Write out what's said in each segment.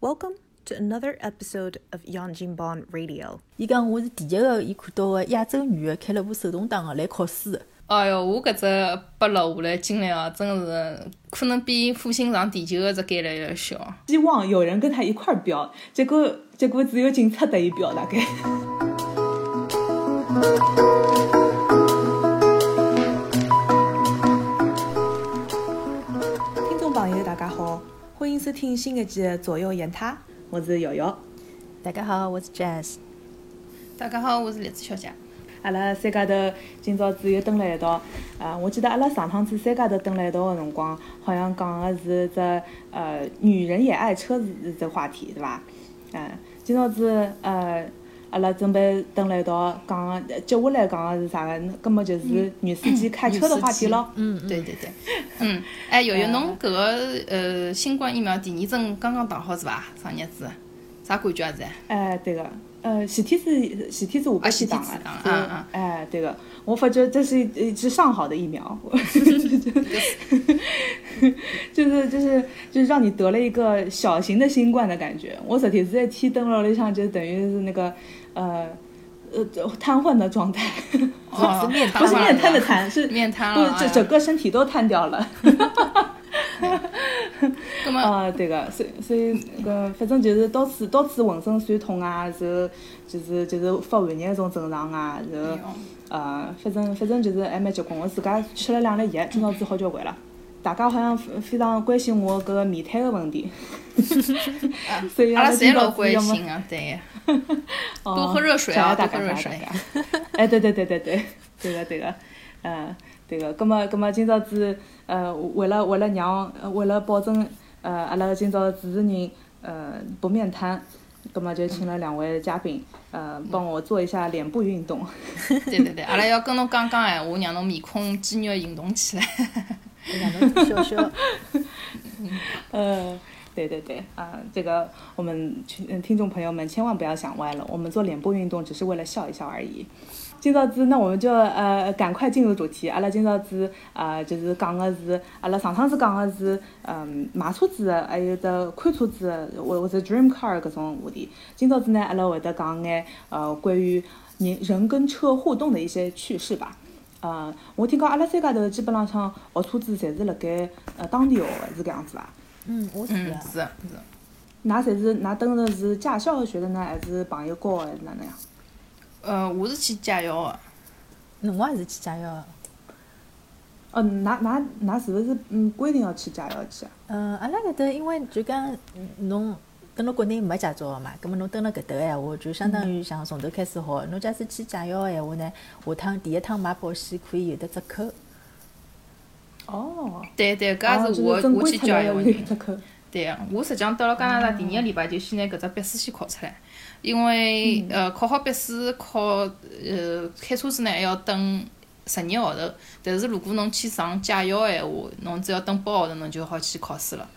Welcome to another episode of Yanjinban Radio. 伊讲我是第一个伊看到个亚洲女个开了部手动挡个来考试个。哎哟，我搿只拨落下来经历哦，真个是可能比火星上地球个只概率要小。希望有人跟他一块儿飙，结果结果只有警察得一飙，大概。欢迎收听新一期的《左右言他》，我是瑶瑶。大家好，我是 Jazz。大家好，我是栗子小姐。阿拉三家头今朝子又蹲辣一道，呃，我记得阿拉上趟子三家头蹲辣一道个辰光，好像讲个是只呃“女人也爱车子”这话题，对伐？嗯，今朝子呃，阿拉准备蹲辣一道讲，接下来讲个是啥个？葛末就是女司机 开车的话题咯。嗯对对对，嗯，哎，瑶瑶，侬搿个呃新冠疫苗第二针刚刚打好是伐？上日子啥感觉啊？是？哎，对个，呃，前天子前天子下半天打个，嗯嗯哎，对个，我发觉这是一一支上好的疫苗，就是就是就是让你得了一个小型的新冠的感觉。我昨天是在天灯笼里向，就等于是那个呃呃瘫痪的状态，哦是面不是面瘫的瘫，是面瘫不了，整整个身体都瘫掉了。葛么啊，对个，所以所以那个反正就是到处到处浑身酸痛啊，然后就是就是发寒热那种症状啊，然后呃，反正反正就是还蛮结棍。我自家吃了两粒药，今朝子好交关了。大家好像非非常关心我搿个面瘫个问题，所以阿拉侪老关心啊，对，哦多喝热水啊，多喝热水。家。哎，对对对对对，对个对个，嗯，对个。葛么葛么，今朝子呃，为了为了让呃为了保证呃阿拉今朝主持人呃不面瘫，葛么就请了两位嘉宾，呃，帮我做一下脸部运动。对对对，阿拉要跟侬讲讲闲话，让侬面孔肌肉运动起来。让侬笑笑。呃，对对对，啊、这个我们群嗯听众朋友们千万不要想歪了，我们做脸部运动只是为了笑一笑而已。今朝子，那我们就呃赶快进入主题。阿拉今朝子啊，就是讲个是阿拉上趟子讲个是嗯买车子的，还有得看车子的，或或者 dream car 搿种话题。今朝子呢，阿拉会得讲眼呃关于人人跟车互动的一些趣事吧。呃，我听讲阿拉三家头基本浪向学车子侪是辣盖呃当地学的，是搿样子伐？嗯，我是。是的是的。㑚侪是㑚登的是驾校学的呢，还是朋友教的，还是哪能样？呃，我是去驾校的。侬也是去驾校个？哦，㑚㑚㑚是勿是嗯规定要去驾校去啊？嗯，阿拉搿搭因为就讲嗯侬蹲辣国内没驾照个嘛，葛末侬蹲辣搿搭个闲话，就相当于像从头开始学。侬假使去驾校个闲话呢，下趟第一趟买保险可以有得折扣。哦，对对，哦搿也是我我去出来要有。折扣。对个，我实际上到了加拿大第二个礼拜就先拿搿只笔试先考出来，因为呃考好笔试考呃开车子呢还要等十二个号头，但是如果侬去上驾校个闲话，侬只要等八个号头侬就好去考试了。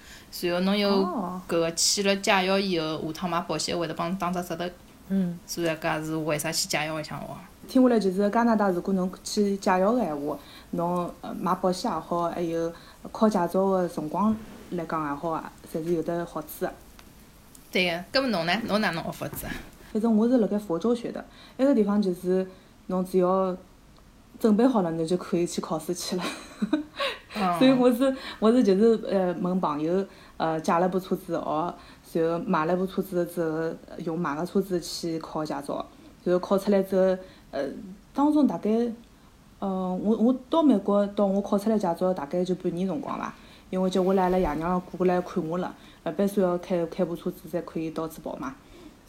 然后侬有哦搿个去了驾校以后，下趟买保险会得帮侬打只折头，嗯，所以搿也是为啥去驾校里向学。听下来就是加拿大，如果侬去驾校个闲话，侬呃买保险也好，还有考驾照个辰光来讲也好啊，侪是有得好处个。对个，搿么侬呢？侬哪能学法子啊？反正我是辣盖佛州学的，埃个地方就是侬只要准备好了，侬就可以去考试去了。所以嗯，我是我是就是呃问朋友呃借了部车子学，然后买了部车子之后，呃用买个车子去考驾照，然后考出来之后，呃当中大概呃我我到美国到我考出来驾照大概就半年辰光伐，因为接下来阿拉爷娘过来看我了，呃必须要开开部车子才可以到处跑嘛，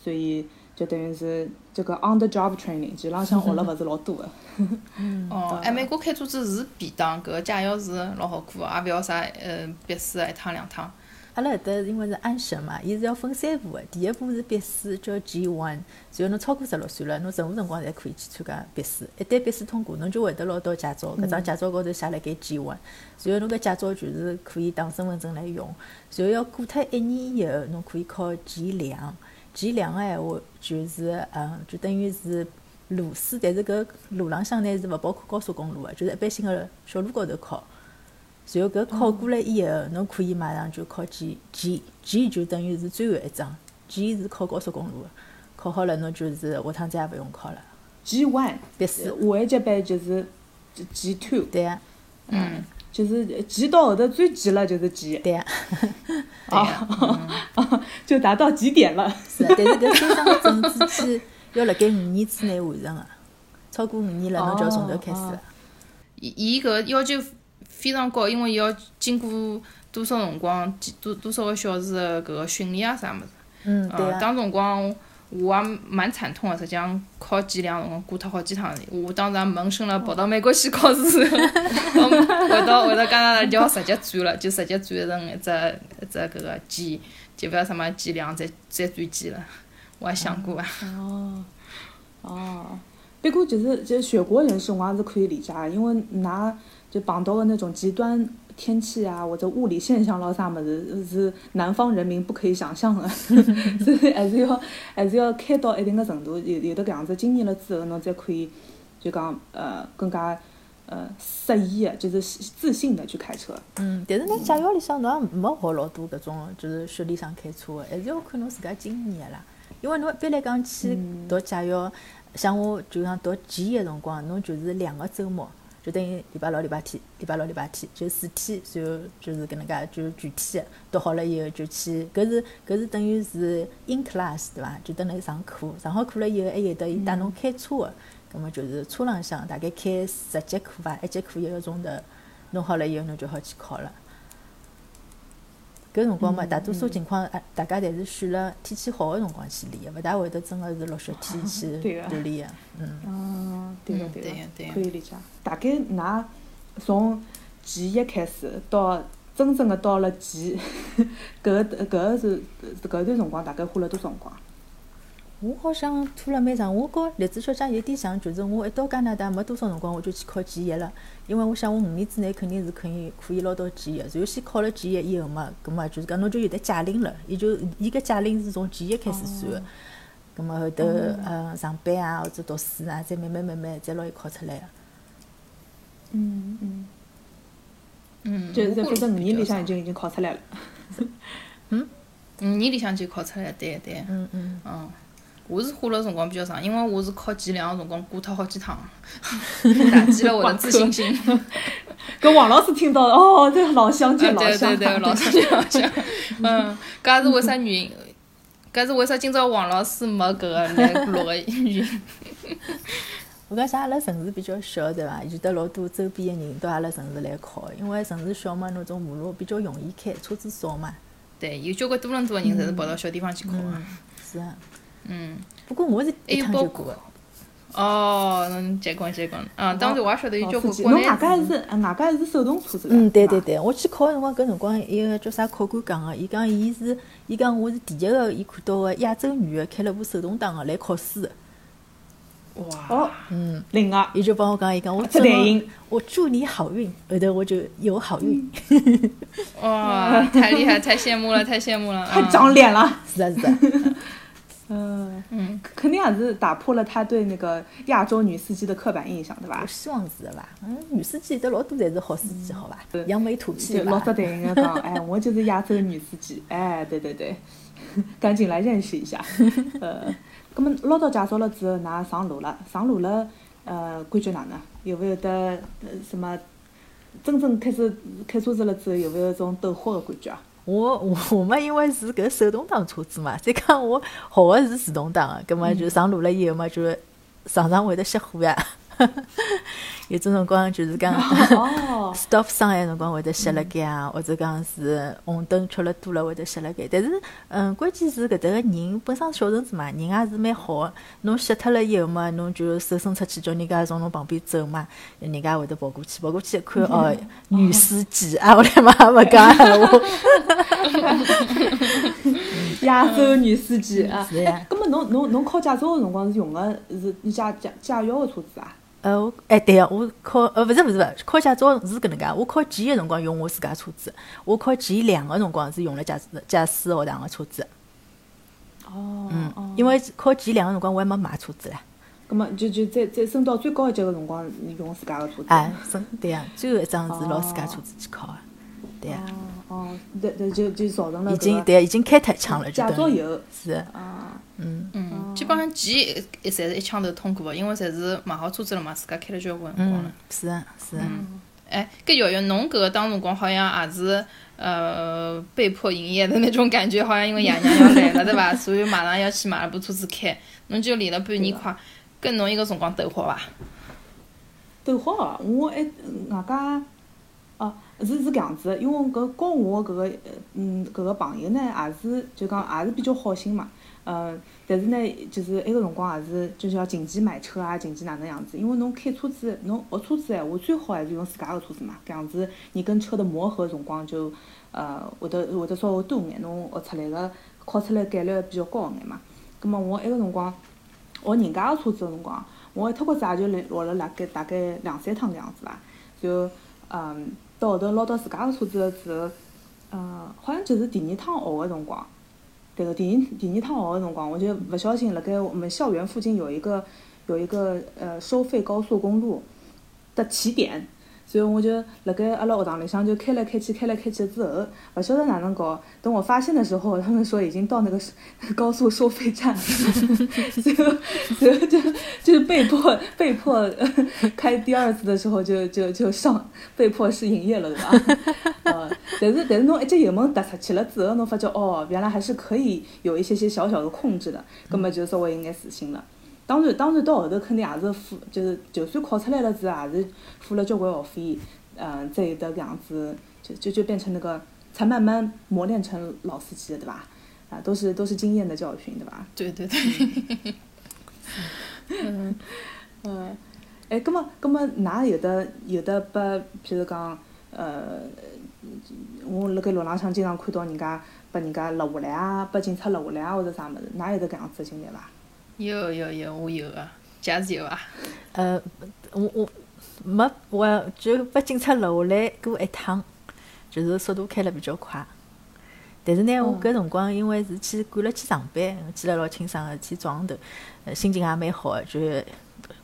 所以就等于是这个 on the job training，其实浪向学了勿是老多个。哦，哎，美国开车子是便当，搿个驾校是老好过个，也勿要啥呃笔试一趟两趟。阿拉搿搭因为是安省嘛，伊是要分三步个。第一步是笔试，叫 G one，然后侬超过十六岁了，侬任何辰光侪可以去参加笔试。一旦笔试通过，侬就会得拿到驾照，搿张驾照高头写辣盖 G one，然后侬搿驾照就是可以当身份证来用。然后要过脱一年以后，侬可以考 G 两。G 两个闲话就是嗯，就等于是路试，但是搿路浪向呢是勿包括高速公路个，就是一般性个小路高头考。然后搿考过了以后，侬可以马上就考 G G G 就等于是最后一张，G 是考高速公路的，考好了侬就是下趟再也勿用考了。G one，笔试下一级班就是 G two，对呀、嗯，就是 G 到后头最急了就是 G，对呀、啊，就达到极点了。是啊，但是搿三张证之前要辣盖五年之内完成个，超过五年了，侬就要从头开始了。伊伊搿要求非常高，因为伊要经过多少辰光、几多多少个小时的搿个训练啊啥物事。嗯，对呃，啊，当辰光我也蛮惨痛个，实际上考计量辰光过脱好几趟。我当时也萌生了跑到美国去考试，回到回到加拿大就要直接转了，就直接转成一只一只搿个计，就勿要什么计量再再转计了。我也想过啊，哦，哦，不过就是就是学国人士，我也是可以理解的，因为㑚就碰到的那种极端天气啊，或者物理现象咯啥物事，是南方人民不可以想象的，所以还是要还是要开到一定的程度，有有的搿样子经验了之后，侬才可以就讲呃更加呃适宜的，就是自信的去开车。嗯，但是侬驾校里向侬也没学老多搿种就是雪地上开车个，还是要看侬自家经验个啦。因为侬一般来讲去读驾校，像我就讲读 G 个辰光，侬就是两个周末，就等于礼拜六、礼拜天、礼拜六、礼拜天，就四天，然后就是搿能介就具体个读好了以后就去，搿是搿是等于是 in class 对伐？就等于上课，上好课了以后还有得伊带侬开车个，葛末就是车浪向大概开十节课伐，一节课一个钟头，弄好了以后侬就好去考了。搿辰光嘛，大多数情况，啊，大家侪是选了天气好个辰光去练个，勿大会得真个是落雪天去锻炼个。嗯，嗯，对个嗯对个对个可以理解。大概㑚从前一开始到真正个到了前 搿个搿个是搿段辰光大概花了多少辰光？我好像拖了蛮长，我和栗子小姐有点像，就是我一到加拿大没多少辰光我就去考 G 一了，因为我想我五年之内肯定是可以可以捞到 G 一，然后先考了 G 一以后嘛，葛末就是讲侬就有得驾龄了，伊就伊搿驾龄是从 G 一开始算。个，葛末后头呃上班啊或者读书啊，再慢慢慢慢再拿伊考出来个。嗯嗯，嗯，就是我反正五年里向已经已经考出来了。嗯？五年里向就考出来了，对对，嗯嗯，嗯。我是花了辰光比较长，因为我是考计量个辰光挂脱好几趟，打击了我的自信心。搿王老师听到哦，这老乡见老乡对对，老乡见老乡。嗯，搿也是为啥原因？搿是为啥今朝王老师没搿个来录个原因？我讲像阿拉城市比较小，对伐？有得老多周边个人到阿拉城市来考，因为城市小嘛，那种马路比较容易开，车子少嘛。对，有交关多伦多个人侪是跑到小地方去考个。嗯，是啊。嗯，不过我是一趟就过个。哦，侬结棍结棍。嗯，当时我也晓得有交关国内侬外加是呃外加是手动车嗯，对对对，我去考个辰光，搿辰光一个叫啥考官讲个，伊讲伊是，伊讲我是第一个伊看到个亚洲女个开了部手动挡个来考试个。哇，哦，嗯，另外伊就帮我讲，伊讲我这怎么电影我祝你好运，后头我就有好运。哇，太厉害，太羡慕了，太羡慕了。太嗯长脸了。是 啊是啊，嗯，嗯，肯定也是打破了他对那个亚洲女司机的刻板印象，对吧我？希望是的伐。嗯，女司机有得老多侪是好司机，好伐？扬眉吐气老早？对人家讲，哎，我就是亚洲女司机，哎，对对对，赶紧来认识一下。呃，那么老早介绍了之后，㑚上路了，上路了，呃，感觉哪能？有没有得呃什么？真正开始开车子了之后，有没有种斗火的感觉啊？我我我嘛，因为是搿手动挡车子嘛，再讲我学个是自动挡个，葛末就上路了以后嘛，就常常会得熄火呀。有种辰光就是讲哦，stop sign 个辰光会得熄辣盖啊，或者讲是红灯吃了多了会得熄辣盖。但是，嗯，关键是搿搭个人本身小城市嘛，人也是蛮好个。侬熄脱了以后嘛，侬就手伸出去叫人家从侬旁边走嘛，人家会得跑过去，跑过去一看哦，女司机啊，我来嘛勿讲闲话。亚洲女司机啊。是呀哎，葛么侬侬侬考驾照个辰光是用个是驾驾驾校个车子啊？呃，我哎对个，我考呃勿是勿是勿是，考驾照是搿能介。我考 G 个辰光用我自家车子，我考前两个辰光是用了驾驶驾驶学堂个车子。哦，嗯哦，因为考前两个辰光我还没买车子唻。葛么就就再再升到最高一级个辰光用自家个车子。哎，升对呀，最后一张是拿自家车子去考个，对呀，哦，对对，就就造成了已经对已经开脱一枪了，就驾照有是，啊，嗯嗯，基本上前一侪是一枪头通过个，因为侪是买好车子了嘛，自家开了交关辰光了嗯。，是啊是啊，哎，搿瑶瑶，侬搿个当辰光好像也是呃被迫营业的那种感觉，好像因为爷娘要来了，对伐？所以马上要去买了部车子开，侬就练了半年快，跟侬一个辰光斗好伐？斗好啊！我还外加哦，是是搿样子的，因为搿教我搿个呃嗯搿个朋友呢，也是就讲也是比较好心嘛，嗯，但是呢，就是埃个辰光也是就是要紧急买车啊，紧急哪能样子？因为侬开车子，侬学车子闲话，最好还是用自家个车子嘛，搿样子你跟车的磨合辰光就呃会得会得稍微多眼，侬学出来个考出来概率比较高眼嘛。葛末我埃个辰光学人家个车子个辰光，我一脱骨子也就来学了大概大概两三趟搿样子伐，就嗯到后头捞到自家个车子了之后，呃，好像就是第二趟学个辰光，这个，第二第二趟学个辰光，我就不小心辣盖我们校园附近有一个有一个呃收费高速公路的起点。所以我就辣盖阿拉学堂里向就开来开去，开来开去之后，勿晓得哪能搞。等我发现的时候，他们说已经到那个高速收费站了，最后最后就就是被迫被迫、呃开第二次的时候就就就上被迫试营业了，对吧？呃，但是但是侬一只油门踏出去了之后，侬发觉哦，原来还是可以有一些些小小的控制的，根本就稍微应该自信了。当然，当然到后头肯定也是付，就是就算考出来了之后，也是付了交关学费，嗯、再有的搿样子，就就就变成那个，才慢慢磨练成老司机的，对吧？啊，都是都是经验的教训，对吧？对对对，嗯，嗯哎，葛么葛么，㑚有的有的拨，譬如讲，呃，我辣盖路浪向经常看到人家拨人家拦下来啊，拨警察拦下来啊，或者啥物事，㑚有得搿样子的经历伐？有有有，我有个，假使有啊。呃，我我没我就被警察拦下来过一趟，就是速度开了比较快。但是呢，我搿辰光因为是去赶了去上班，记得老清爽个，去早上头，呃心情也蛮好个，就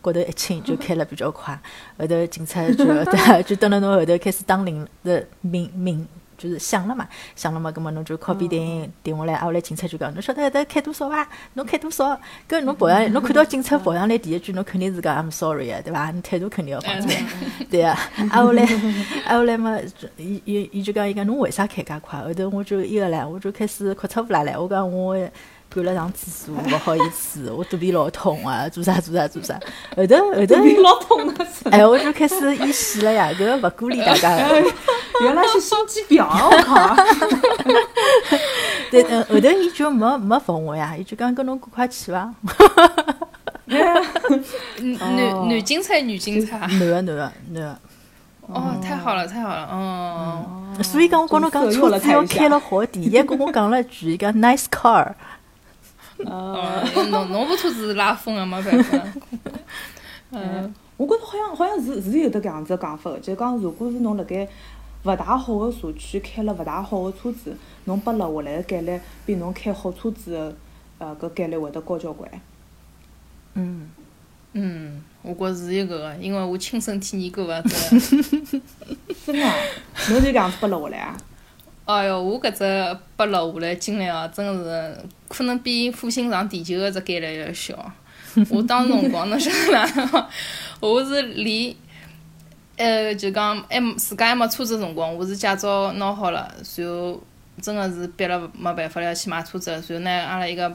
骨头一轻就开了比较快。后头警察就就蹲辣侬后头开始打铃的鸣鸣，就是响了嘛，响了嘛，葛末侬就靠边停停下来，挨下来警察就讲，侬晓得搿搭开多少伐？侬开多少？搿侬跑上，侬看到警察跑上来第一句，侬肯定是讲 I'm sorry 啊，对伐？侬态度肯定要放出来，对啊。挨下来，挨下来嘛，伊伊伊就讲伊讲侬为啥开介快？后头我就伊个唻，我就开始哭出乌来唻，我讲我赶了上厕所，勿好意思，我肚皮老痛啊，做啥做啥做啥。后头后头，老痛啊！哎，我就开始演戏了呀，搿勿鼓励大家。原来是心机婊啊！我靠！对，后头伊就没没扶我呀，伊就讲跟侬赶快去伐。男男警察，女警察。男个男个男个。哦，太好了，太好了，嗯。所以讲，我跟侬讲，车子要开了好，第一跟我讲了一句，伊讲 nice car。哦，侬侬部车子是拉风个，没办法。嗯，我觉着好像好像是是有得搿样子的讲法个，就是讲如果是侬辣盖勿大好个社区开了勿大好个车子，侬被拦下来个概率比侬开好车子个呃搿概率会得高交关。嗯，嗯，我觉是有搿个，因为我亲身体验过个，真的。真个啊？侬就搿样子被拦下来啊？哎哟，我搿只被拦下来经历哦，真个是可能比火星上地球个只概率要小。我当时辰光侬晓得哪能？我是连，呃，就讲还自家还没车子辰光，我是驾照拿好了，然后真个是逼了没办法了要去买车子了，然后呢，阿拉一个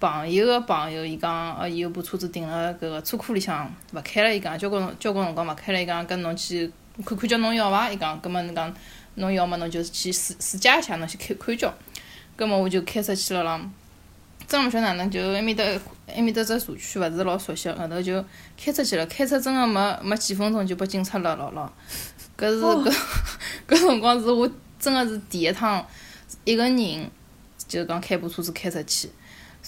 朋友个朋友，伊讲，呃，伊有部车子停辣搿个车库里向勿开了，伊讲交关交关辰光勿开了，伊讲跟侬去看看叫侬要伐？伊讲，葛末侬讲侬要么侬就去试试驾一下，侬去看看叫。葛末我就开出去了啦。真勿晓得哪能，就埃面搭埃面搭只社区勿是老熟悉，后头就开出去了，开出真个没没几分钟就被警察拦牢了。搿是搿搿辰光是我真个是第一趟一个人就讲开部车子开出去，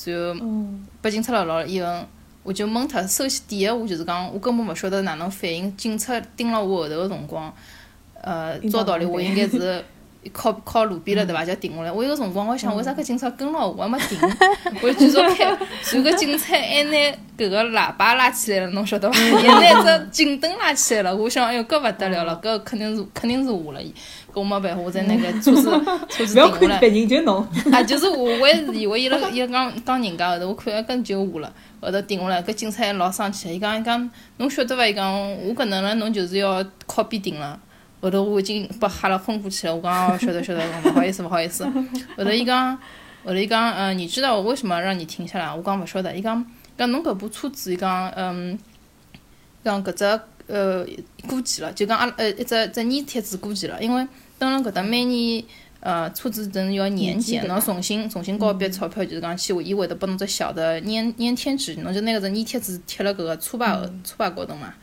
然后嗯，被警察拦牢了以后，我就懵脱。首先第一我就是讲，我根本勿晓得哪能反应。警察盯牢我后头个辰光，呃，照道理我应该是 靠靠路边了对伐？就停下来。我有个辰光我想，为啥搿警察跟牢我还没停？我 就继续开。然后搿警察还拿搿个喇叭拉起来了，侬晓得伐？也拿只警灯拉起来了。我想，哎哟，搿勿得了了，搿肯定是肯定是我了。搿我没办法，我在那个车子 车子停下来。看别人，就侬。啊，就是我，我还是以为伊拉伊拉讲讲人家后头，我看更就我了，后头停下来，搿警察还老生气，伊讲伊讲，侬晓得伐？伊讲我搿能了，侬就是要靠边停了。后头我已经被吓了昏过去了，我讲哦，晓得晓得，勿好意思勿好意思。后头伊讲，后头伊讲，嗯，你知道我为什么让你停下来？我讲勿晓得。伊讲，讲侬搿部车子，伊讲，嗯，讲搿只呃过期了，就讲阿呃一只只粘贴纸过期了，因为等辣搿搭每年。呃，车子等要年检，侬重新重新交一笔钞票，就是讲去，伊会得拨侬只小的粘粘贴纸，侬就拿搿只粘贴纸贴辣搿个车牌车牌高头嘛。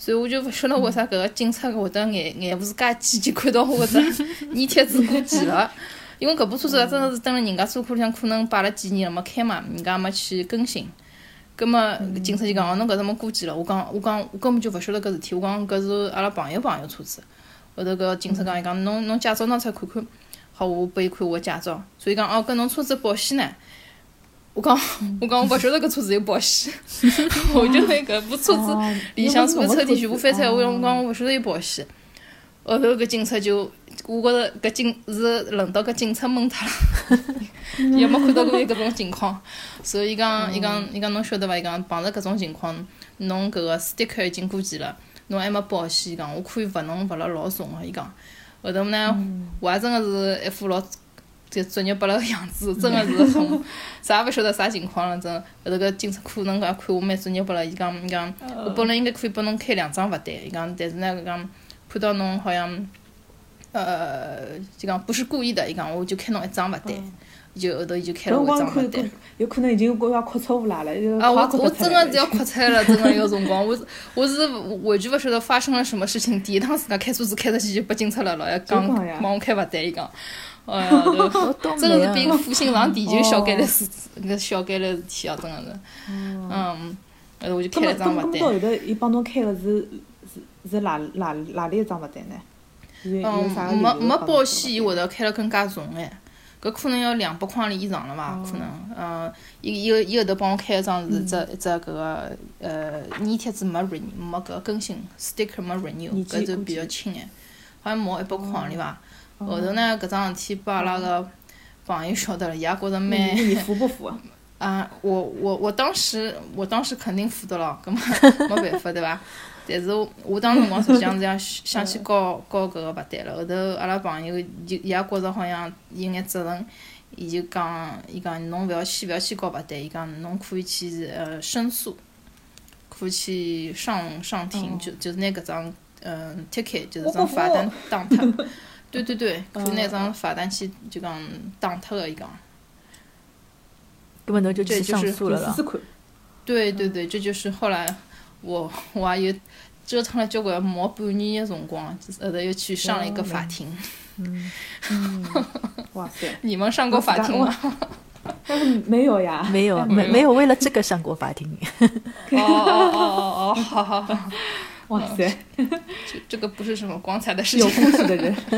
所以我就勿晓得为啥搿个警察会得眼眼是介尖，就看到我搿只 粘贴纸过期了。因为搿部车子真的是蹲辣人家车库里向，可能摆了几年了没开嘛，人家没去更新。葛末警察就讲哦，侬搿只么过期了？我讲我讲我根本就勿晓得搿事体，我讲搿是阿拉朋友朋友车子。后头搿警察讲伊讲侬侬驾照拿出来看看。好，我拨伊看我个驾照，所以讲哦，搿侬车子保险呢？我讲 我讲我勿晓得搿车子有保险，我就拿搿部车子里向所有抽屉全部翻出来，我讲我讲我勿晓得有保险。后头搿警察就，我觉着搿警是轮到搿警察懵脱了，也没看到过有搿种情况，所以伊讲伊讲伊讲侬晓得伐？伊讲碰着搿种情况，侬搿个 sticker 已经过期了，侬还没保险，伊讲我可以罚侬罚了老重个，伊讲。后头呢，我还真个是一副老就作业不了个样子，真个是很 啥也勿晓得啥情况了，真。后头个警察可能讲看我蛮作业不了，伊讲伊讲，我本来应该可以拨侬开两张罚单，伊讲，但是呢，讲看到侬好像，呃，就讲不是故意的，伊讲我就开侬一张罚单。就后头伊就开了我一张罚单，有可能已经我要扩错误啦了。啊，我我真的是要哭出来了，真的有辰光，我 我是完全勿晓得发生了什么事情。第一趟自家开车子开出去就被警察了，老要讲帮我开罚单，伊讲，哎呀，真个是比个负心上地球小干了事，搿小干了事体啊，真的是。嗯，后头我就开了张罚单。到后头伊帮侬开个是是是哪哪哪里一张罚单呢？嗯，没没保险，伊会得开了更加重哎。搿可能要两百块钿以上了伐？可能，嗯，伊伊伊后头帮我开一张是只一只搿个呃粘贴纸没 renew 没搿更新，sticker 没 renew，搿就比较轻眼，好像毛一百块钿伐？后头呢，搿桩事体拨阿拉个朋友晓得了，伊也觉着蛮。你服不服？啊，我我我当时我当时肯定服的了，搿么 没办法对伐？但是我当时辰光实际上是想想去告告搿个罚单了，后头阿拉朋友就伊也觉着好像有眼责任，伊就讲伊讲侬勿要去勿要去告罚单，伊讲侬可以去呃申诉，可以去上上庭，就就是拿搿张嗯 ticket 就是张罚单打脱，对对对，就那张罚单去就讲打脱个伊讲，根本都就去上诉了了。对对对，这就是后来。我我还有折腾了交关毛半年的辰光，后头又去上了一个法庭。嗯，哇塞！你们上过法庭吗？没有呀，没有，没没有为了这个上过法庭。哦哦哦哦，好好好。哇塞，这这个不是什么光彩的事情。有故事的人。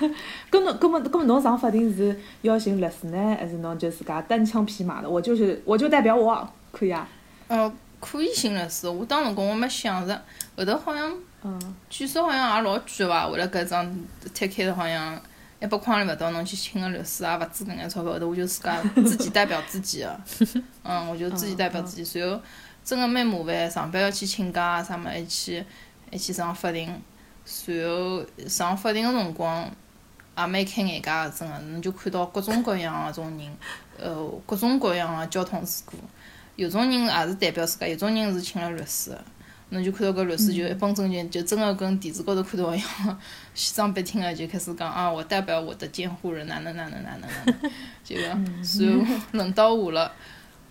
嗯，跟侬跟么跟么侬上法庭是要寻律师呢，还是侬就自家单枪匹马的？我就是我就代表我，可以啊。呃。可以寻律师，我当辰光我没想着，后头好像，嗯据说好像也老贵伐？为了搿张贴开的，好像一百块里勿到，侬去请个律师也勿止搿眼钞票。后头我就自家自己代表自己个，嗯，我就自己代表自己。随后真个蛮麻烦，上班要去请假啊啥么，还去还去上法庭。随后上法庭个辰光也蛮开眼界个，真个，侬就看到各种各样个种人，呃，各种各样个交通事故。有种人也是代表自家，有种人是请了律师，侬就看到搿律师就一本正经，就真个跟电视高头看到一样，西装笔挺个就开始讲啊，我代表我的监护人哪能哪能哪能哪能，就个，然后轮到我了，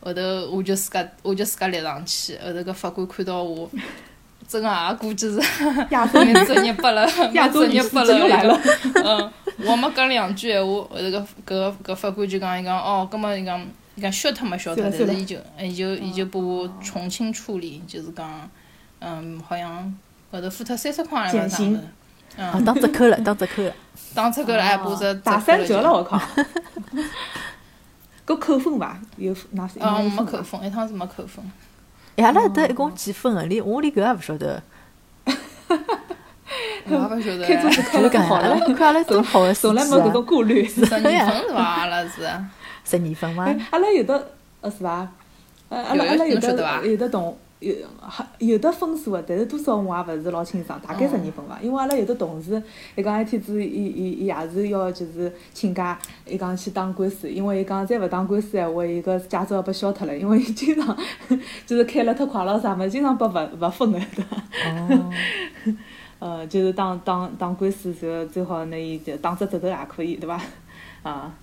后头我就自家我就自家立上去，后头搿法官看到我，真个也估计是蛮作业拨了，蛮作业拨 了，嗯，我没讲两句闲话，后头搿搿搿法官就讲伊讲哦，葛末伊讲。伊讲消脱没晓得，但是伊就伊就伊就拨我从轻处理，就是讲，嗯，好像后头付脱三十块了吧，上头，嗯，打折扣了，打折扣了，打折扣了，哎，不是打三折了，我靠！搿扣分伐？有哪是？哦，应该有分伐？没扣分，一趟是没扣分。哎，阿拉搿搭一共几分啊？连我连搿也勿晓得。我也勿晓得。开车子开了好了，看阿拉多好从来没搿种啊！顾虑。十二分是伐？阿拉是。十二分吗？哎，阿拉有的呃是伐？呃，阿拉有阿拉有的有的同有还有的分数个，但是多少我也勿是老清爽，大概十二分伐。因为阿拉有的同事，伊讲一天子伊伊伊也是要就是请假，伊讲去打官司，因为伊讲再勿打官司闲话，伊个驾照要被消脱了，因为伊经常就是开了太快了啥么，经常被罚罚分个对伐？哦，呃，就是打打打官司时候，最好拿伊就打只折头也可以，对伐？啊，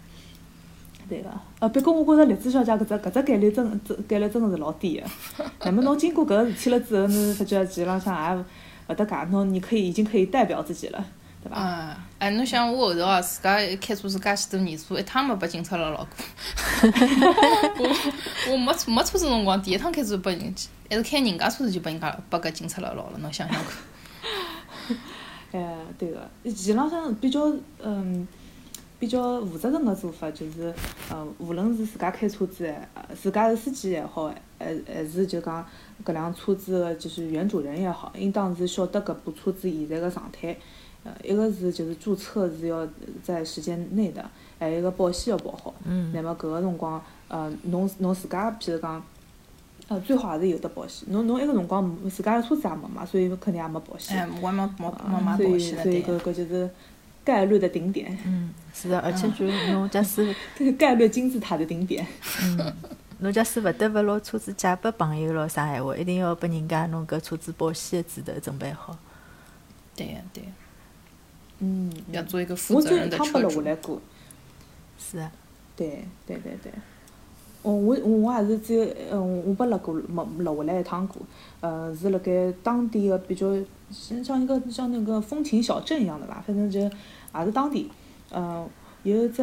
对个。呃，不过我觉着栗子小姐搿只搿只概率真真概率真个是老低个。那么侬经过搿个事体了之后，侬发觉其实浪向也勿搭界，侬你可以已经可以代表自己了，对伐？嗯，哎，侬想我后头哦，自家开车子介许多年数，一趟没被警察牢牢过。我我没车没车子辰光，第一趟开车被人，还是开人家车子就被人家被搿警察牢牢了，侬想想看。哎，对个，其实浪向比较嗯比较负责任个做法就是，呃，无论是自家开车子自家是司机也好，还还是就讲搿辆车子个就是原主人也好，应当是晓得搿部车子现在个状态。呃，一个是就是注册是要在时间内的，还有一个保险要保好。嗯那么搿个辰光，呃，侬侬自家譬如讲，呃，最好还是有的保险。侬侬埃个辰光自家个车子也没嘛，所以肯定也没保险。哎，我还没没没啊买保险了，所以对。搿搿就是概率的顶点，嗯，是的，而且就是侬假使 这个概率金字塔的顶点。嗯侬假使勿得勿拿车子借拨朋友咯啥闲话，一定要拨人家侬搿车子保险的纸头准备好。对呀对呀，嗯，要做一个负责任的一趟没落车主下。来过。是啊，对对对对。哦，我我也是只有，嗯，我没落过，没落下来一趟过。呃，是辣盖当地个比较像像一个像那个风情小镇一样的吧，反正就也是当地。呃，有一只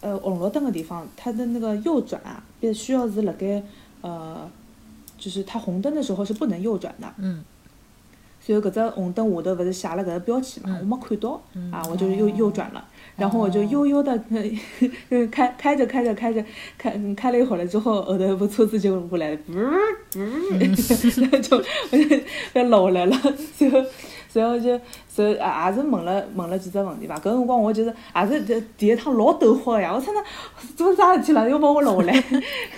呃红绿灯个地方，它的那个右转啊，必须要是辣盖呃，就是它红灯的时候是不能右转的。嗯。所以搿只红灯下头勿是写了搿个标签嘛，我没看到，啊，我就右右转了，然后我就悠悠的开开着开着开着开开了一会儿了之后，后头一部车子就过来了，不不，就我就要落下来了，然后然后就然后也也是问了问了几只问题吧，搿辰光我就是也是第第一趟老抖慌个呀，我操那做啥事体了，要把我落下来，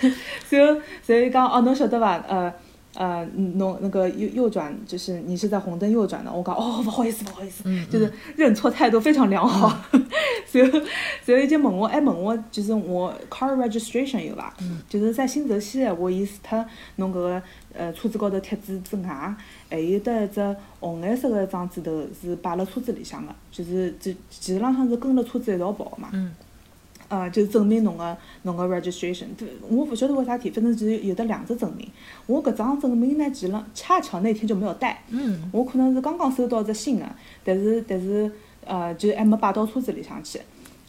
然后然后伊讲哦侬晓得伐？呃。呃，侬那个右右转，就是你是在红灯右转的。我讲 哦，不好意思，不好意思，就是认错态度非常良好。然后，然后伊就问我，还问我，就是我 car registration 有伐？就是在新泽西闲话，伊除脱侬搿个呃车子高头贴纸之外，还有得一只红颜色个一张纸头是摆辣车子里向个，就是其其实浪向是跟了车子一道跑个嘛。嗯呃，就证明侬个侬个 registration，对，我不晓得为啥体，反正就是有的两只证明。我搿张证明呢，其实恰巧那天就没有带，嗯。我可能是刚刚收到只新的，但是但是呃，就还没摆到车子里向去，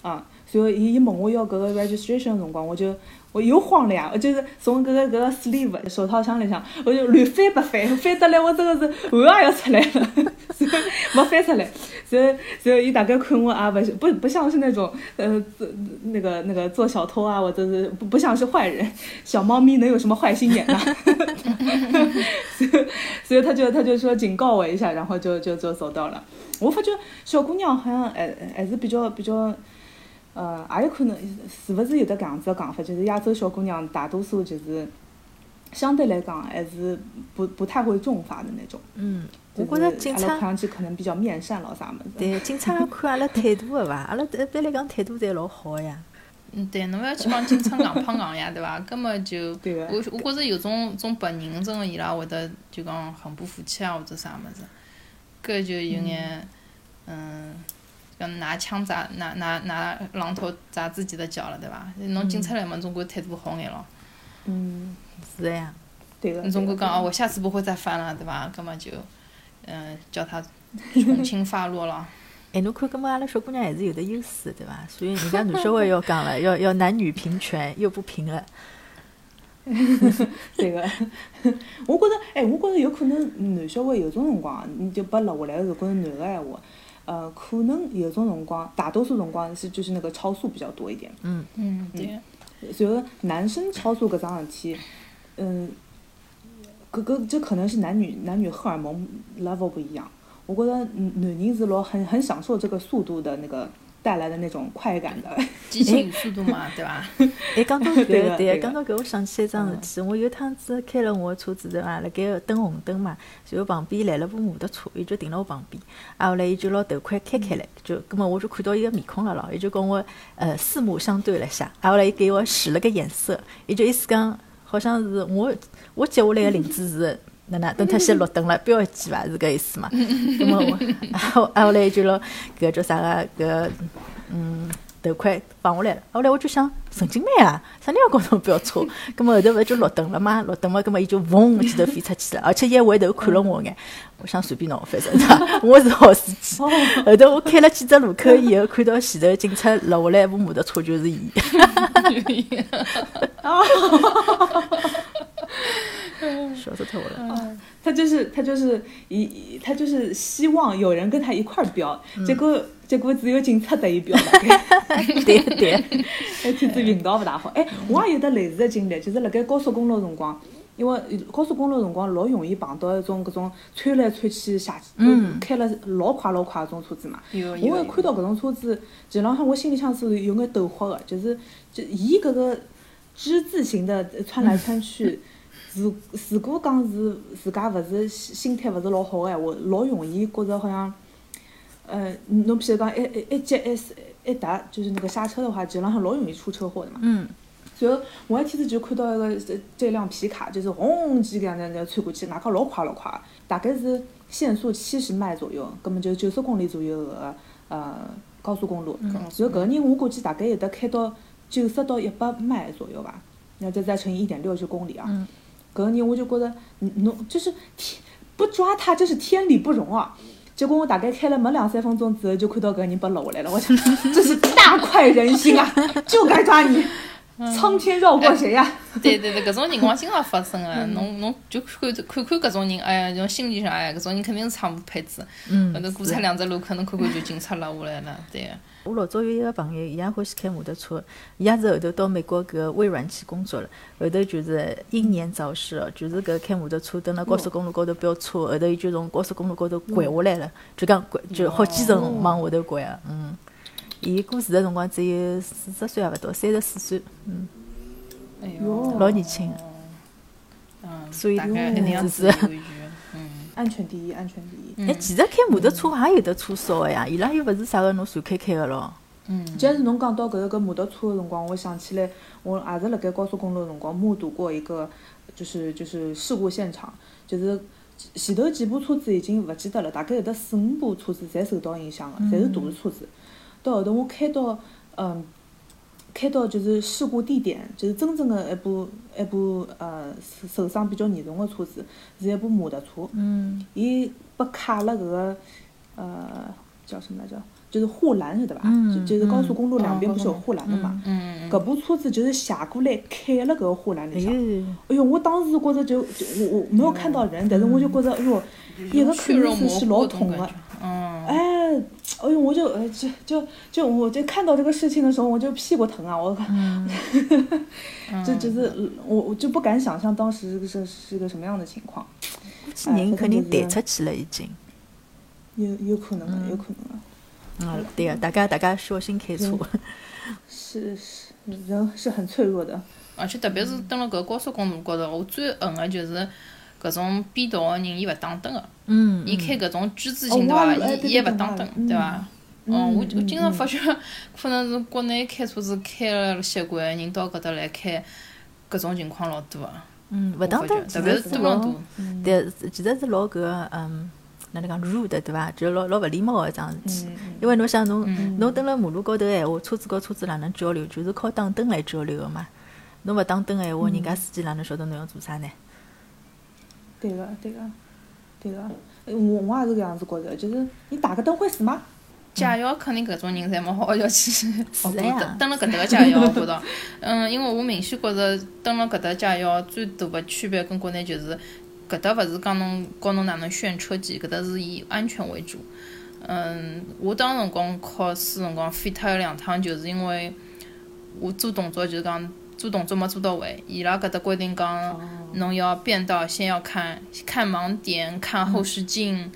啊，所以伊伊问我要搿个 registration 的辰光，我就我又慌了呀，我就是从搿个搿个 sleeve 手套箱里向，我就乱翻不翻，翻得来我真的是汗也要出来了，所以没翻出来。所以所以伊大概看我啊，不不不像是那种呃做那个那个做小偷啊，或者是不不像是坏人，小猫咪能有什么坏心眼呢？所以所以他就他就说警告我一下，然后就就就走到了。我发觉小姑娘好像还还是比较比较，呃，也有可能是勿是有的搿样子个讲法，就是亚洲小姑娘大多数就是相对来讲还是不不太会重罚的那种。嗯，我觉着警阿拉看察上去可能比较面善咯啥么子。对警察要看阿拉态度个伐？阿拉一般来讲态度侪老好个呀。嗯，对，侬勿要去帮警察硬碰硬呀，对伐？根本就，对个我我觉着有种种白人真个伊拉会得就讲很不服气啊，或者啥物事，搿就有眼，嗯，要拿枪砸拿拿拿榔头砸自己的脚了，对伐？侬警察来嘛，总归态度好眼咯。嗯，是的呀，对个。你总归讲哦，我下次不会再犯了，对伐？葛末就，嗯，叫他从轻发落了。哎，侬看，搿么阿拉小姑娘还是有的优势，对伐？所以人家男小孩要讲了，要要男女平权，又不平了。对个，我觉着，哎，我觉着有可能男小孩有种辰光，你就拨落下来，如果是男个闲话，呃，可能有种辰光，大多数辰光是就是那个超速比较多一点。嗯，嗯，对。随后男生超速搿桩事体，嗯，搿搿这可能是男女男女荷尔蒙 level 不一样。我觉得男男人是老很很享受这个速度的那个带来的那种快感的。激情与速度嘛，对伐？哎，讲到搿个，对，对个对个讲到搿，我想起一桩事体。我有趟子开了我的车子对伐？辣盖等红灯嘛，然后旁边来了部摩托车，伊就停辣我旁边。啊，后来伊就拿头盔开开来，就，葛末我就看到伊个面孔了咯，伊就跟我呃四目相对了一下。啊，后来伊给我使了个眼色，伊就意思讲，好像是我我接下来个领子是。哪能等脱先绿灯了，不要急伐？是搿意思嘛？葛末我，啊后来伊就拿搿叫啥个搿嗯头盔放下来了。后来我就想，神经病啊，啥人要告侬不要错？葛末后头勿就绿灯了嘛？绿灯嘛，葛末伊就嗡一记头飞出去了，而且伊还回头看了我眼。我想随便侬，反正 我是好司机。后头我开了几只路口以后，看到前头警察落下来一部摩托车，就是伊。笑死脱我了。他就是他就是一他就是希望有人跟他一块儿飙，结果结果只有警察得伊飙大概。对对，那天子运道不大好。哎，我也有得类似的经历，就是辣盖高速公路辰光，因为高速公路辰光老容易碰到一种搿种窜来窜去下嗯开了老快老快搿种车子嘛。我一看到搿种车子，前浪向我心里向是有眼抖豁的，就是就伊搿个之字形的穿来穿去，如如果讲是自家勿是心心态勿是老好个闲话，老容易觉着好像，呃，侬譬如讲一一一急一一踏，就是那个刹车的话，前浪向老容易出车祸的嘛。嗯然后我一天子就看到一个这这辆皮卡，就是轰几个样子窜过去，外加老快老快，大概是限速七十迈左右，根本就九十公里左右个呃高速公路。然后搿个人我估计大概有得开到九十到一百迈左右吧，然后再再乘以一点六就公里啊。嗯搿个人我就觉得，嗯侬就是天不抓他就是天理不容啊！结果我大概开了没两三分钟之后，就看到搿个人被搂下来了。我想，这是大快人心啊，就该抓你！苍天饶过谁呀、对对对，搿种情况经常发生啊，侬侬就看看看搿种人，哎呀，侬心里向哎，搿种人肯定是差无配置。嗯后头过出两只路可能看看就警察拉下来了，对个。我老早有一个朋友，伊也欢喜开摩托车，伊也是后头到美国个微软去工作了，后头就是英年早逝哦，就是搿开摩托车蹲辣高速公路高头飙车，后头伊就从高速公路高头掼下来了，就讲掼就好几层往下头掼啊，嗯。伊过世的辰光只有四十岁也勿到，三十四岁，嗯，哎哟，老年轻。嗯，所以大概嗯那样子，安全第一，安全第一。嗯哎，其实开摩托车也有得车少个呀，伊拉又勿是啥个侬随开开个咯。嗯，既然是侬讲到搿个搿摩托车的辰光，我想起来，我也是辣盖高速公路的辰光目睹过一个，就是就是事故现场，就是前头几部车子已经勿记得了，大概有得四五部车子侪受到影响个，侪是大的车子。到后头我开到嗯，开到就是事故地点，就是真正的一部一部呃受受伤比较严重的车子，是一部摩托车。嗯伊被卡了搿个呃叫什么来着？就是护栏晓得伐？嗯就就是高速公路两边嗯不是有护栏的嘛？嗯，搿部车子就是斜过来开了搿个护栏哎里向。呦，哎哟，我当时觉着就就我我没有看到人，但是我就觉着哎哟，一个血肯定是老痛的。嗯，哎，哎呦，我就呃就就就我就看到这个事情的时候，我就屁股疼啊！我嗯，就就是我我就不敢想象当时是是个什么样的情况，人肯定弹出去了已经。有有可能的，有可能的。嗯，对个，大家大家小心开车。是是，人是很脆弱的。而且特别是登了搿高速公路高头，我最恨的就是搿种变道个人，伊勿打灯个，嗯，伊开搿种之字哦形对伐？伊伊也勿打灯，嗯对伐？嗯嗯，我嗯我经常嗯发觉，可能是国内开车子开了习惯的人到搿搭来开，搿种情况老多个。嗯，勿打灯，特别是多伦多，对，其实是老搿个嗯，哪能讲 rude 对伐？就老老勿礼貌个一桩事体。嗯因为侬想侬嗯侬蹲辣马路高头闲话，车子和车子哪能交流？就是靠打灯来交流个嘛。侬勿打灯闲话，人家司机哪能晓得侬要做啥呢？对个，对个，对个。我我也是搿样子觉着，就是你打个灯会死吗？驾校肯定搿种人侪没好好要去学过是呀登登了搿搭个驾校，我觉着，嗯，因为我明显觉着登了搿搭驾校最大个区别跟国内就是，搿搭勿是讲侬教侬哪能选车技，搿搭是以安全为主。嗯，我当辰光考试辰光飞脱了两趟，就是因为我做动作就是讲做动作没做到位，伊拉搿搭规定讲，侬要变道先要看看盲点，看后视镜，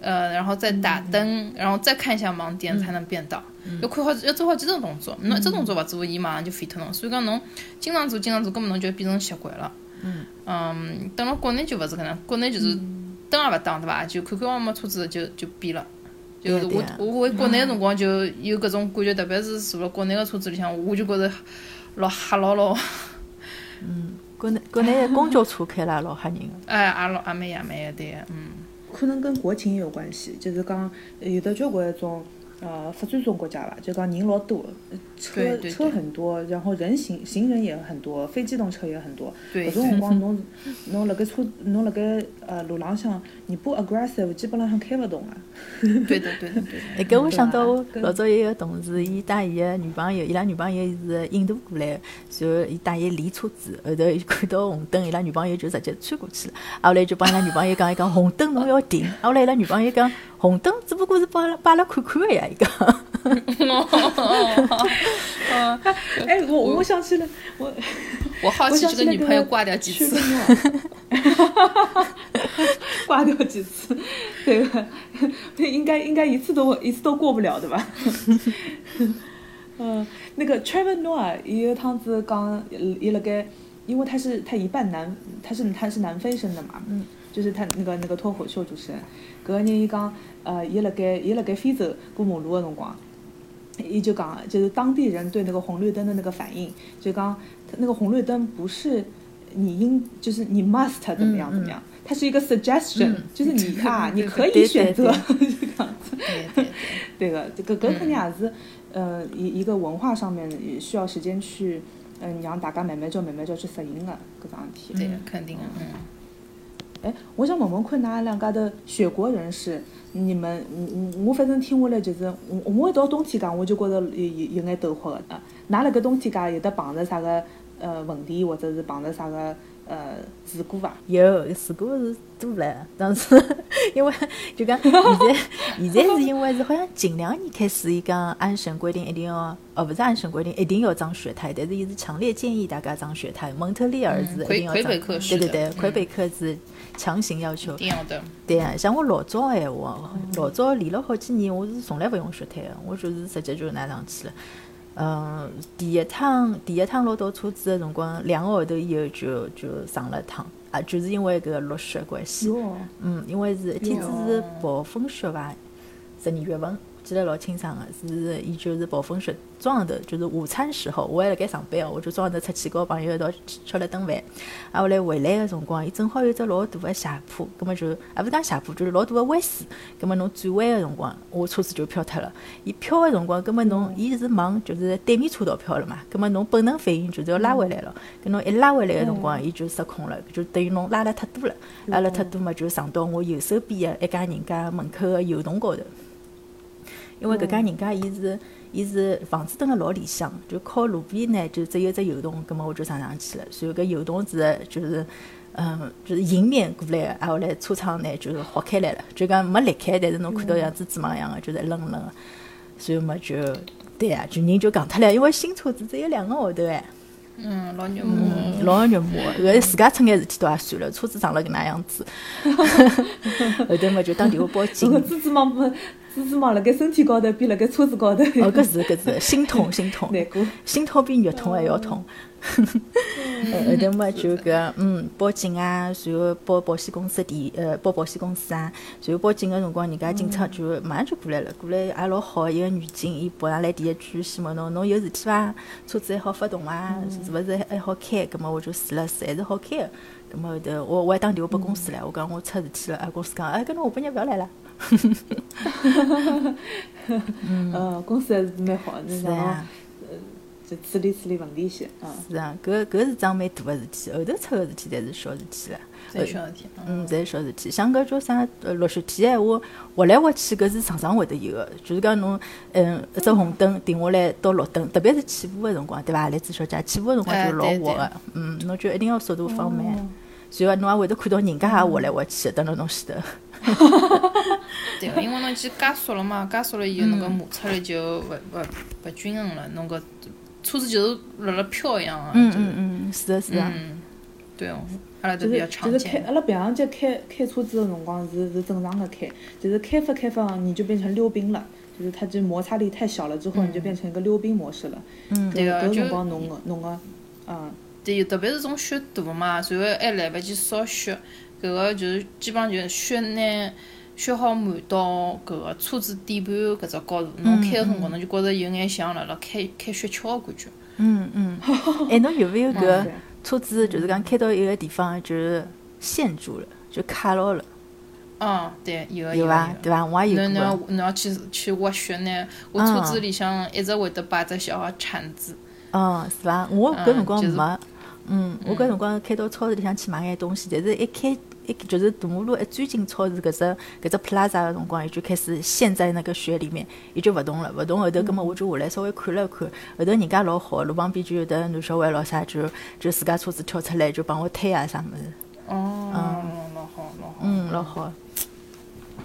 呃，然后再打灯，然后再看一下盲点才能变道。要看好要做好几种动作，侬一只动作勿做，伊马上就废脱侬。所以讲侬经常做经常做，根本侬就变成习惯了。嗯，嗯，等了国内就勿是搿能，国内就是灯也勿打对伐？就看看望望车子就就变了。就我我回国内个辰光就有搿种感觉，特别是坐辣国内个车子里向，我就觉着老吓牢咯。嗯，国内国内公交车开了也老吓人个。哎，也老也蛮也蛮个对个，嗯。可能跟国情也有关系，就是讲有的交关一种。呃，发展中国家吧，就讲人老多，车车很多，然后人行行人也很多，非机动车也很多。搿种辰光，侬侬辣盖车，侬辣盖呃路浪向，你不 aggressive，基本浪向开勿动啊。对的，对的，对的。哎，搿我想到我老早有一个同事，伊带伊个女朋友，伊拉女朋友是印度过来，然后伊带伊练车子，后头看到红灯，伊拉女朋友就直接穿过去了。后来就帮伊拉女朋友讲，伊讲红灯侬要停。后来伊拉女朋友讲。红灯只不过是把拉把拉看看的呀，一个。哎，我我想起了，我 我好奇这个女朋友挂掉几次？挂掉几次？对吧？应该应该一次都一次都过不了的吧？嗯，那个 Trevor Noah 有趟子讲，伊辣盖，因为他是他一半南，他是他是南非生的嘛，嗯，就是他那个那个脱口秀主持人，搿个人伊讲。呃，伊辣盖伊辣盖非洲过马路个辰光，伊就讲，就是当地人对那个红绿灯的那个反应，就讲那个红绿灯不是你应，就是你 must 怎么样怎么样，它是一个 suggestion，就是你啊，你可以选择这样子。对个，这个搿肯定也是，呃，一一个文化上面需要时间去，嗯，让大家慢慢叫慢慢叫去适应个搿桩事体。对，肯定个，嗯。哎，我想问问看，㑚两家头雪国人士。你们，我我反正听下来就是，我我一到冬天介，我就觉着有有有眼抖豁的。㑚辣盖冬天介有得碰着啥个呃问题，或者是碰着啥个呃事故伐？有事故是多了，当时因为就讲现在现在是因为是好像近两年开始，伊讲安省规定一定要，哦不是安省规定一定要装雪胎，但是伊是强烈建议大家装雪胎。蒙特利尔是一定要装，对对对，魁北克是。强行要求的，对啊，像我老早闲话，老早练了好几年，我是从来勿用雪胎的，我就是直接就拿上去了。嗯，第一趟第一趟落到车子的辰光，两个号头以后就就上了趟，啊，就是因为搿个落雪关系。嗯，因为是一天子是暴风雪伐，十二月份。记得老清爽个，是伊就是暴风雪早上头，就是午餐时候，我还辣盖上班哦，我就早上头出去跟朋友一道吃了顿饭，啊，后来回来个辰光，伊正好有只老大个斜坡，葛末就啊勿是讲斜坡，就是老大个弯水，葛末侬转弯个辰光，我车子就飘脱了。伊飘个辰光，葛末侬伊是往就是对面车道飘了嘛，葛末侬本能反应就是要拉回来了，搿侬一拉回来个辰光，伊就失控了，就等于侬拉了太多了，拉了太多嘛，就撞到我右手边个一家人家门口个油桶高头。因为搿家人家伊是伊是房子蹲辣老里向，就靠路边呢，就只有只油桶，葛末我就上上去了。所以搿油桶是就是嗯，就是迎面过来，挨后来车窗呢就是划开来了，就讲没裂开，但是侬看到像蜘蛛网一样个，就是一愣愣个。所以嘛就对啊，就人就讲脱了，因为新车子只有两个号头哎。嗯，老肉麻，老肉麻。搿自家出眼事体倒也算了，车子撞了搿能样子，后头嘛就打电话报警。蜘蛛网蜘蛛网辣盖身体高头，比辣盖车子高头。哦，搿是搿是心痛 心痛，难过，心痛比肉痛还要痛。后头嘛就搿嗯报警啊，然后报保险公司电呃报保险公司啊，然后报警个辰光，人家警察就马上就过来了，过来也老好，一个女警，伊跑上来第一句先问侬侬有事体伐？车子还好发动伐？是勿是还好开？葛末我就试了试，还是好开个。葛末后头我我还打电话拨公司唻，我讲我出事体了，啊公司讲哎，搿侬下半日勿要来了。嗯，公司还是蛮好，是啊，呃，就处理处理问题些，嗯，是啊，搿搿是桩蛮大个事体，后头出个事体才是小事体了，侪小事体，嗯，侪小事体，像搿叫啥呃落雪天闲话，滑来滑去搿是常常会得有个，就是讲侬，嗯，一只红灯停下来到绿灯，特别是起步个辰光，对伐？来子小姐，起步个辰光就老滑个，嗯，侬就一定要速度放慢，随后侬也会得看到人家也滑来滑去，等到侬前头。对因为侬去加速了嘛，加速了以后，侬个摩擦力就勿勿勿均衡了，侬个车子就是辣辣飘一样个。嗯嗯嗯，是的，是的。嗯，对哦，阿拉都比较就是就是开。阿拉平常节开开车子的辰光是是正常的开，就是开发开发你就变成溜冰了，就是它这摩擦力太小了之后，你就变成一个溜冰模式了。嗯对个就辰光侬个侬个，嗯，对，特别是种雪大嘛，然后还来勿及扫雪，搿个就是基本上就是雪拿雪好满到搿个车子底盘搿只高度，侬开个辰光侬就觉着有眼像辣辣开开雪橇个感觉。嗯嗯。哎，侬有没有搿对车子就是讲开到一个地方就是陷住了，就卡牢了，嗯，对，有个有伐？对伐？我也有侬侬要过。侬要去去挖雪呢，我车子里向一直会得摆只小个铲子。嗯，是伐？我搿辰光就是没。嗯，我搿辰光开到超市里向去买眼东西，但是一开一就是大马路一钻进超市搿只搿只 plaza 的辰光，伊就开始陷在那个雪里面，伊就勿动了，勿动后头，葛末我就下来稍微看了看，后头人家老好，路旁边就有得男小孩咾啥，就就自家车子跳出来，就帮我推啊啥物事，哦，老好老好。嗯，老好。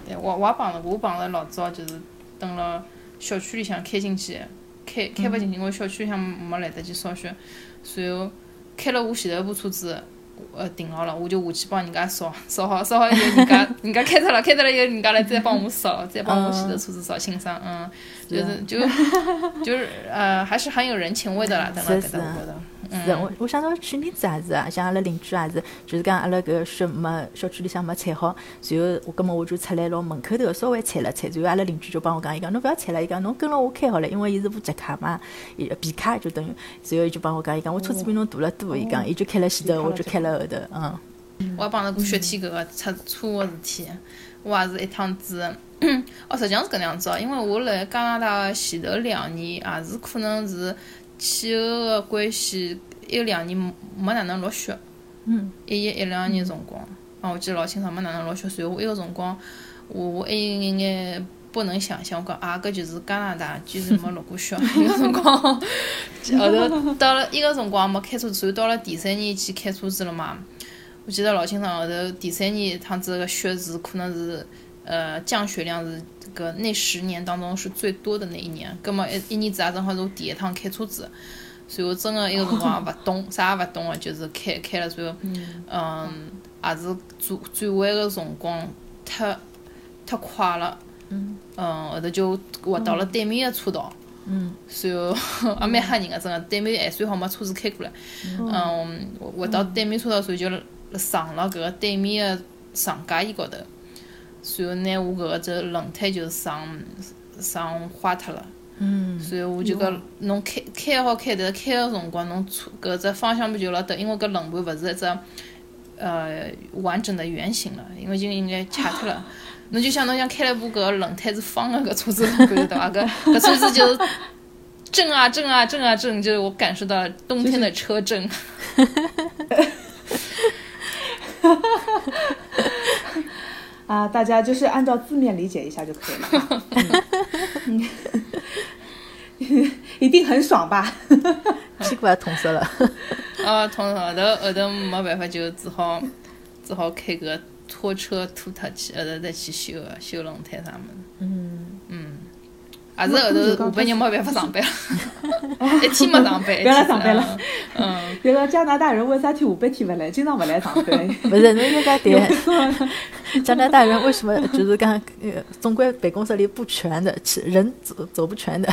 对，我我也碰着过，我碰着老早就是等了小区里向开进去，开开勿进去，因为小区里向没来得及扫雪，随后开了我前头部车子，呃停牢了，我就下去帮人家扫，扫好扫好以后，人家 人家开脱了，开脱了以后，人家来再帮我扫，再帮我前头车子扫清爽，嗯，就是就 就是呃，还是很有人情味的啦，等了搿搭我觉得，是的，我我想到去年子也是啊，像阿拉邻居也是，就是讲阿拉搿个雪没小区里向没采好，然后我葛末我就出来拿门口头稍微采了采，然后阿拉邻居就帮我讲，伊讲侬勿要采了，伊讲侬跟牢我开好了，因为伊是部捷卡嘛，伊皮卡就等于，然后伊就帮我讲，伊讲我车子比侬大了多，伊讲伊就开了前头，我就开了后头，嗯。我也碰着过雪天搿个出车个事体，我也是一趟子，哦，实际上是搿能样子哦，因为我辣加拿大个前头两年，也是可能是气候个关系，一两年没哪能落雪，嗯，一一一两年辰光，啊，我记得老清爽，没哪能落雪，随后我一个辰光，我我还有一眼。不能想象，我讲啊，搿就是加拿大，居然没落过雪。一个辰光，后头到了一个辰光没开车子，到了第三年去开车子了嘛。我记得老清爽，后头第三年一趟子个雪是可能是呃降雪量是这个那十年当中是最多的那一年。葛末一一年子也正好是我第一趟开车子，所以我真个一个辰光也勿懂，啥也勿懂个，就是开开了之后，嗯，也是转转弯个辰光太太快了，嗯，后头就滑到了对面个车道。嗯，随后也蛮吓人个，真个，对面还算好没车子开过来，嗯，滑到对面车道，所以就撞了搿个对面个长架椅高头，随后拿我搿个只轮胎就撞撞坏脱了。嗯，随后我就讲，侬开开好开，但是开个辰光，侬车搿只方向盘就老抖，因为搿轮盘勿是一只呃完整的圆形了，因为就应该卡脱了。侬就想侬像开了部搿个轮胎是方个搿车子，感觉到伐？搿搿车子就是震啊震啊震啊震，就是我感受到了冬天的车震。啊，大家就是按照字面理解一下就可以了。嗯 一定很爽吧？屁股也痛死了。啊，痛死后头后头没办法，就只好只好开个拖车拖他去，后头再去修个修轮胎啥物事。嗯，嗯，也是后头下半日没办法上班了，一天没上班，不要来上班了。嗯，这个加拿大人为啥天下半天勿来，经常勿来上班？不是，侬应该点加拿大人为什么就是讲，呃，总归办公室里不全的，是人走走不全的。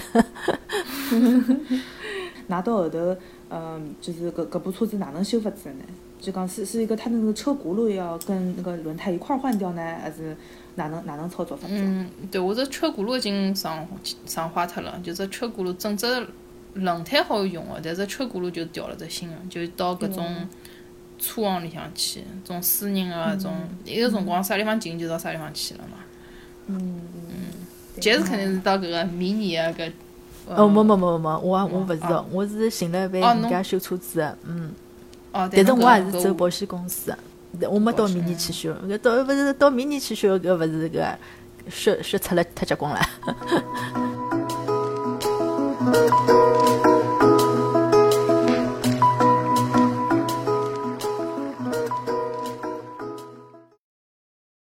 拿到后头，嗯，就是搿搿部车子哪能修法子的呢？就讲是是一个它那个车轱辘要跟那个轮胎一块儿换掉呢，还是哪能哪能操作法子？嗯，对，我这车轱辘已经撞撞坏脱了，就这车轱辘整只轮胎好用个，但是车轱辘就掉了只新个，就到搿种车行里向去，种私人个种，一个辰光啥地方近就到啥地方去了嘛。嗯嗯杰是肯定是到搿个迷你个搿。哦，没没没没，我我勿是啊哦，我是寻了一办哦侬人家修车子的，嗯，哦，但是我也是走保险公司的，我没到明年去修，搿到勿是到明年去修，搿勿是搿血血出了太结棍了。